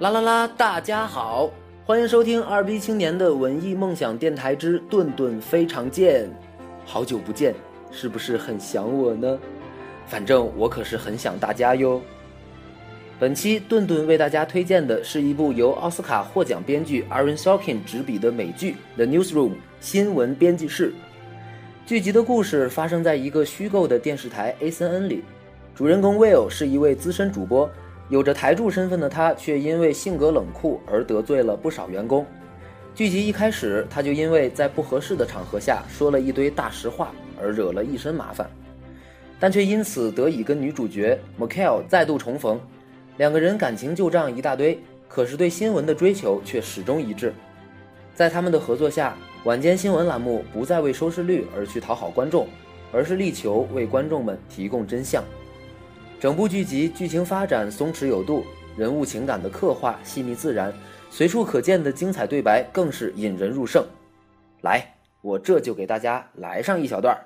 啦啦啦！大家好，欢迎收听二逼青年的文艺梦想电台之顿顿非常见。好久不见，是不是很想我呢？反正我可是很想大家哟。本期顿顿为大家推荐的是一部由奥斯卡获奖编剧 Aaron Sorkin 执笔的美剧《The Newsroom》新闻编辑室。剧集的故事发生在一个虚构的电视台 ACN 里，主人公 Will 是一位资深主播。有着台柱身份的他，却因为性格冷酷而得罪了不少员工。剧集一开始，他就因为在不合适的场合下说了一堆大实话而惹了一身麻烦，但却因此得以跟女主角 m i c h a e 再度重逢。两个人感情旧账一大堆，可是对新闻的追求却始终一致。在他们的合作下，晚间新闻栏目不再为收视率而去讨好观众，而是力求为观众们提供真相。整部剧集剧情发展松弛有度，人物情感的刻画细腻自然，随处可见的精彩对白更是引人入胜。来，我这就给大家来上一小段。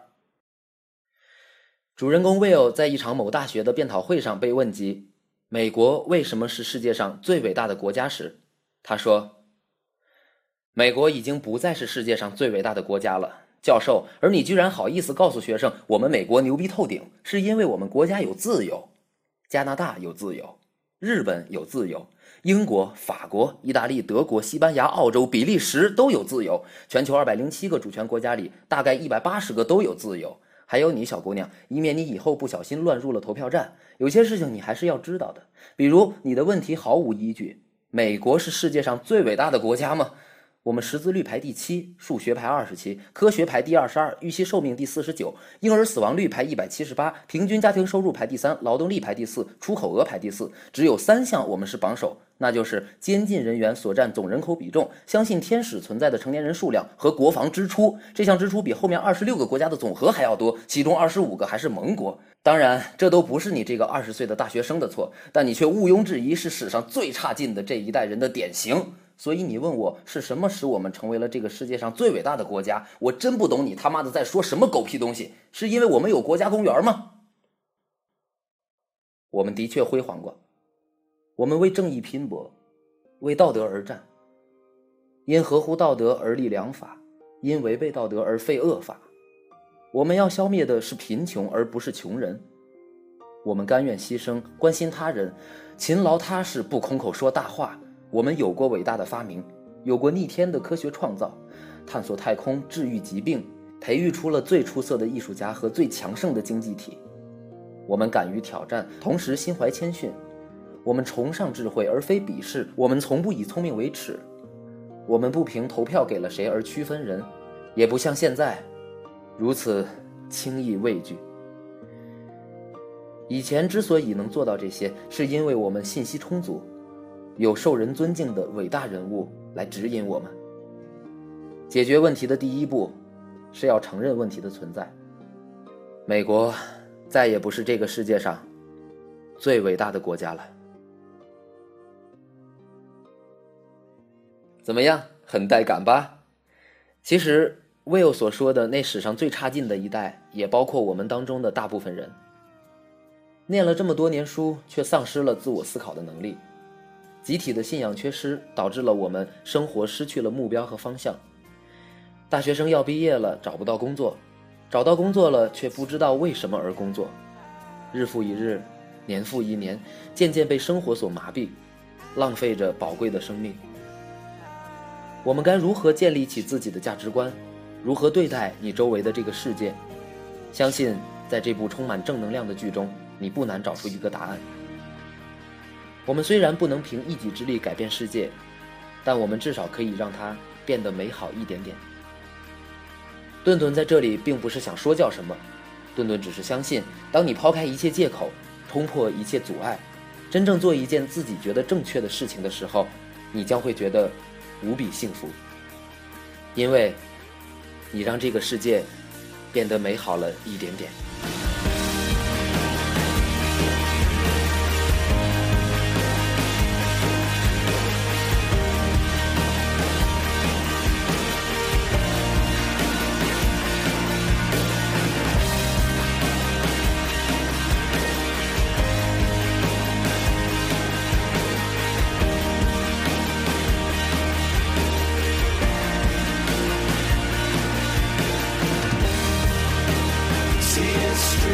主人公 Will 在一场某大学的研讨会上被问及“美国为什么是世界上最伟大的国家”时，他说：“美国已经不再是世界上最伟大的国家了。”教授，而你居然好意思告诉学生，我们美国牛逼透顶，是因为我们国家有自由。加拿大有自由，日本有自由，英国、法国、意大利、德国、西班牙、澳洲、比利时都有自由。全球二百零七个主权国家里，大概一百八十个都有自由。还有你，小姑娘，以免你以后不小心乱入了投票站，有些事情你还是要知道的。比如，你的问题毫无依据：美国是世界上最伟大的国家吗？我们识字率排第七，数学排二十七，科学排第二十二，预期寿命第四十九，婴儿死亡率排一百七十八，平均家庭收入排第三，劳动力排第四，出口额排第四。只有三项我们是榜首，那就是监禁人员所占总人口比重、相信天使存在的成年人数量和国防支出。这项支出比后面二十六个国家的总和还要多，其中二十五个还是盟国。当然，这都不是你这个二十岁的大学生的错，但你却毋庸置疑是史上最差劲的这一代人的典型。所以你问我是什么使我们成为了这个世界上最伟大的国家？我真不懂你他妈的在说什么狗屁东西！是因为我们有国家公园吗？我们的确辉煌过，我们为正义拼搏，为道德而战，因合乎道德而立良法，因违背道德而废恶法。我们要消灭的是贫穷，而不是穷人。我们甘愿牺牲，关心他人，勤劳踏实，不空口说大话。我们有过伟大的发明，有过逆天的科学创造，探索太空，治愈疾病，培育出了最出色的艺术家和最强盛的经济体。我们敢于挑战，同时心怀谦逊。我们崇尚智慧而非鄙视，我们从不以聪明为耻。我们不凭投票给了谁而区分人，也不像现在如此轻易畏惧。以前之所以能做到这些，是因为我们信息充足。有受人尊敬的伟大人物来指引我们。解决问题的第一步，是要承认问题的存在。美国再也不是这个世界上最伟大的国家了。怎么样，很带感吧？其实，Will 所说的那史上最差劲的一代，也包括我们当中的大部分人。念了这么多年书，却丧失了自我思考的能力。集体的信仰缺失，导致了我们生活失去了目标和方向。大学生要毕业了，找不到工作；找到工作了，却不知道为什么而工作。日复一日，年复一年，渐渐被生活所麻痹，浪费着宝贵的生命。我们该如何建立起自己的价值观？如何对待你周围的这个世界？相信在这部充满正能量的剧中，你不难找出一个答案。我们虽然不能凭一己之力改变世界，但我们至少可以让它变得美好一点点。顿顿在这里并不是想说教什么，顿顿只是相信，当你抛开一切借口，冲破一切阻碍，真正做一件自己觉得正确的事情的时候，你将会觉得无比幸福，因为，你让这个世界变得美好了一点点。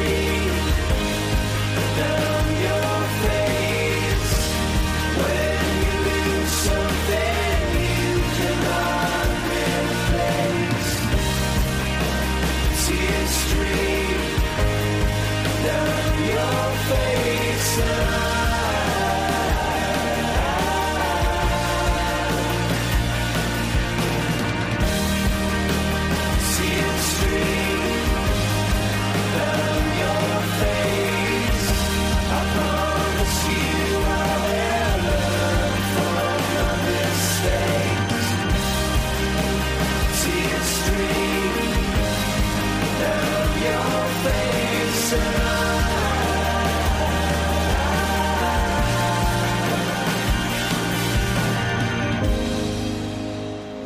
free.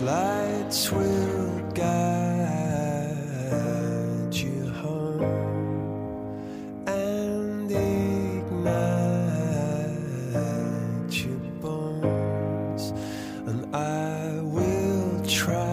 Lights will guide you home and ignite your bones, and I will try.